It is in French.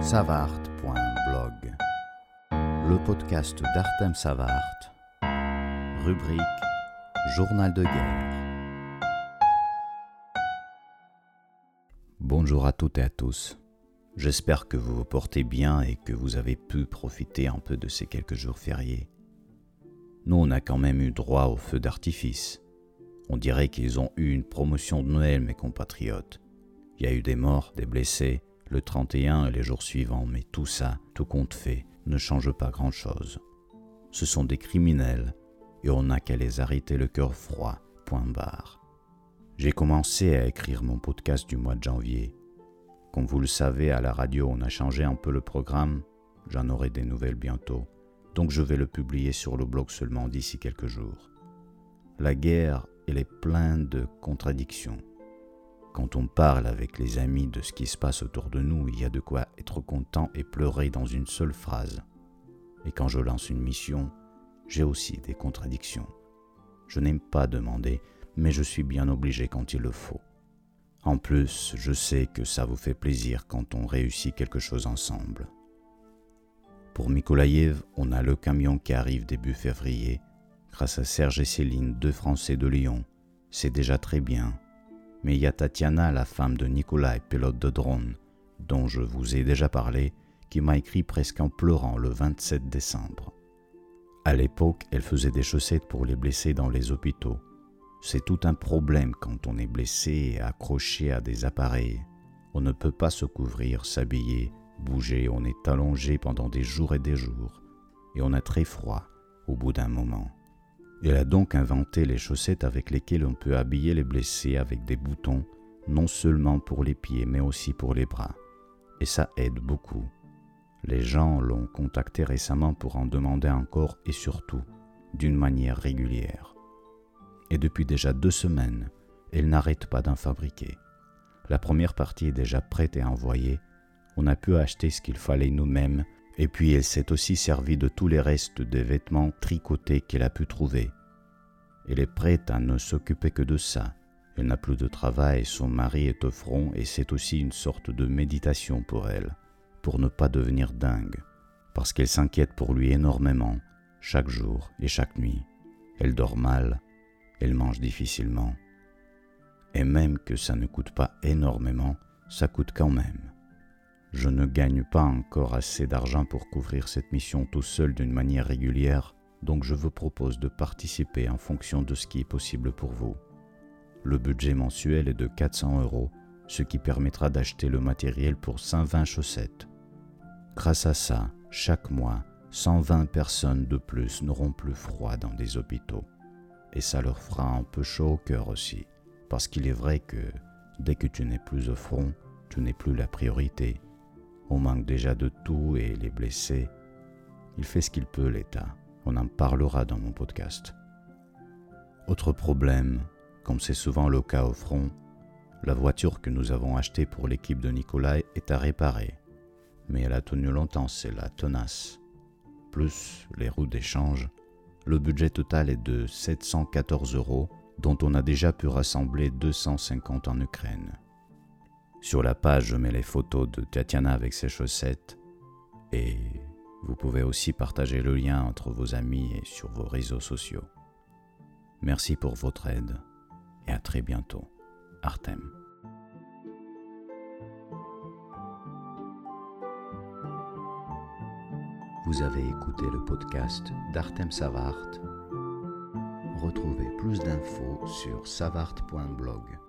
savart.blog, le podcast d'Artem Savart, rubrique Journal de guerre. Bonjour à toutes et à tous. J'espère que vous vous portez bien et que vous avez pu profiter un peu de ces quelques jours fériés. Nous, on a quand même eu droit au feu d'artifice. On dirait qu'ils ont eu une promotion de Noël, mes compatriotes. Il y a eu des morts, des blessés, le 31 et les jours suivants, mais tout ça, tout compte fait, ne change pas grand-chose. Ce sont des criminels et on n'a qu'à les arrêter le cœur froid, point barre. J'ai commencé à écrire mon podcast du mois de janvier. Comme vous le savez, à la radio, on a changé un peu le programme. J'en aurai des nouvelles bientôt. Donc je vais le publier sur le blog seulement d'ici quelques jours. La guerre, elle est pleine de contradictions. Quand on parle avec les amis de ce qui se passe autour de nous, il y a de quoi être content et pleurer dans une seule phrase. Et quand je lance une mission, j'ai aussi des contradictions. Je n'aime pas demander, mais je suis bien obligé quand il le faut. En plus, je sais que ça vous fait plaisir quand on réussit quelque chose ensemble. Pour Mykolaïev, on a le camion qui arrive début février. Grâce à Serge et Céline, deux Français de Lyon. C'est déjà très bien mais il y a Tatiana, la femme de Nicolas pilote de drone, dont je vous ai déjà parlé, qui m'a écrit presque en pleurant le 27 décembre. À l'époque, elle faisait des chaussettes pour les blessés dans les hôpitaux. C'est tout un problème quand on est blessé et accroché à des appareils. On ne peut pas se couvrir, s'habiller, bouger, on est allongé pendant des jours et des jours, et on a très froid au bout d'un moment. Elle a donc inventé les chaussettes avec lesquelles on peut habiller les blessés avec des boutons, non seulement pour les pieds mais aussi pour les bras. Et ça aide beaucoup. Les gens l'ont contacté récemment pour en demander encore et surtout d'une manière régulière. Et depuis déjà deux semaines, elle n'arrête pas d'en fabriquer. La première partie est déjà prête et envoyée. On a pu acheter ce qu'il fallait nous-mêmes et puis elle s'est aussi servie de tous les restes des vêtements tricotés qu'elle a pu trouver. Elle est prête à ne s'occuper que de ça. Elle n'a plus de travail, son mari est au front et c'est aussi une sorte de méditation pour elle, pour ne pas devenir dingue, parce qu'elle s'inquiète pour lui énormément, chaque jour et chaque nuit. Elle dort mal, elle mange difficilement. Et même que ça ne coûte pas énormément, ça coûte quand même. Je ne gagne pas encore assez d'argent pour couvrir cette mission tout seul d'une manière régulière, donc je vous propose de participer en fonction de ce qui est possible pour vous. Le budget mensuel est de 400 euros, ce qui permettra d'acheter le matériel pour 120 chaussettes. Grâce à ça, chaque mois, 120 personnes de plus n'auront plus froid dans des hôpitaux. Et ça leur fera un peu chaud au cœur aussi, parce qu'il est vrai que dès que tu n'es plus au front, tu n'es plus la priorité on manque déjà de tout et les blessés. Il fait ce qu'il peut, l'État. On en parlera dans mon podcast. Autre problème, comme c'est souvent le cas au front, la voiture que nous avons achetée pour l'équipe de Nicolas est à réparer. Mais elle a tenu longtemps, c'est la tenace. Plus les roues d'échange, le budget total est de 714 euros, dont on a déjà pu rassembler 250 en Ukraine. Sur la page, je mets les photos de Tatiana avec ses chaussettes et vous pouvez aussi partager le lien entre vos amis et sur vos réseaux sociaux. Merci pour votre aide et à très bientôt. Artem. Vous avez écouté le podcast d'Artem Savart. Retrouvez plus d'infos sur savart.blog.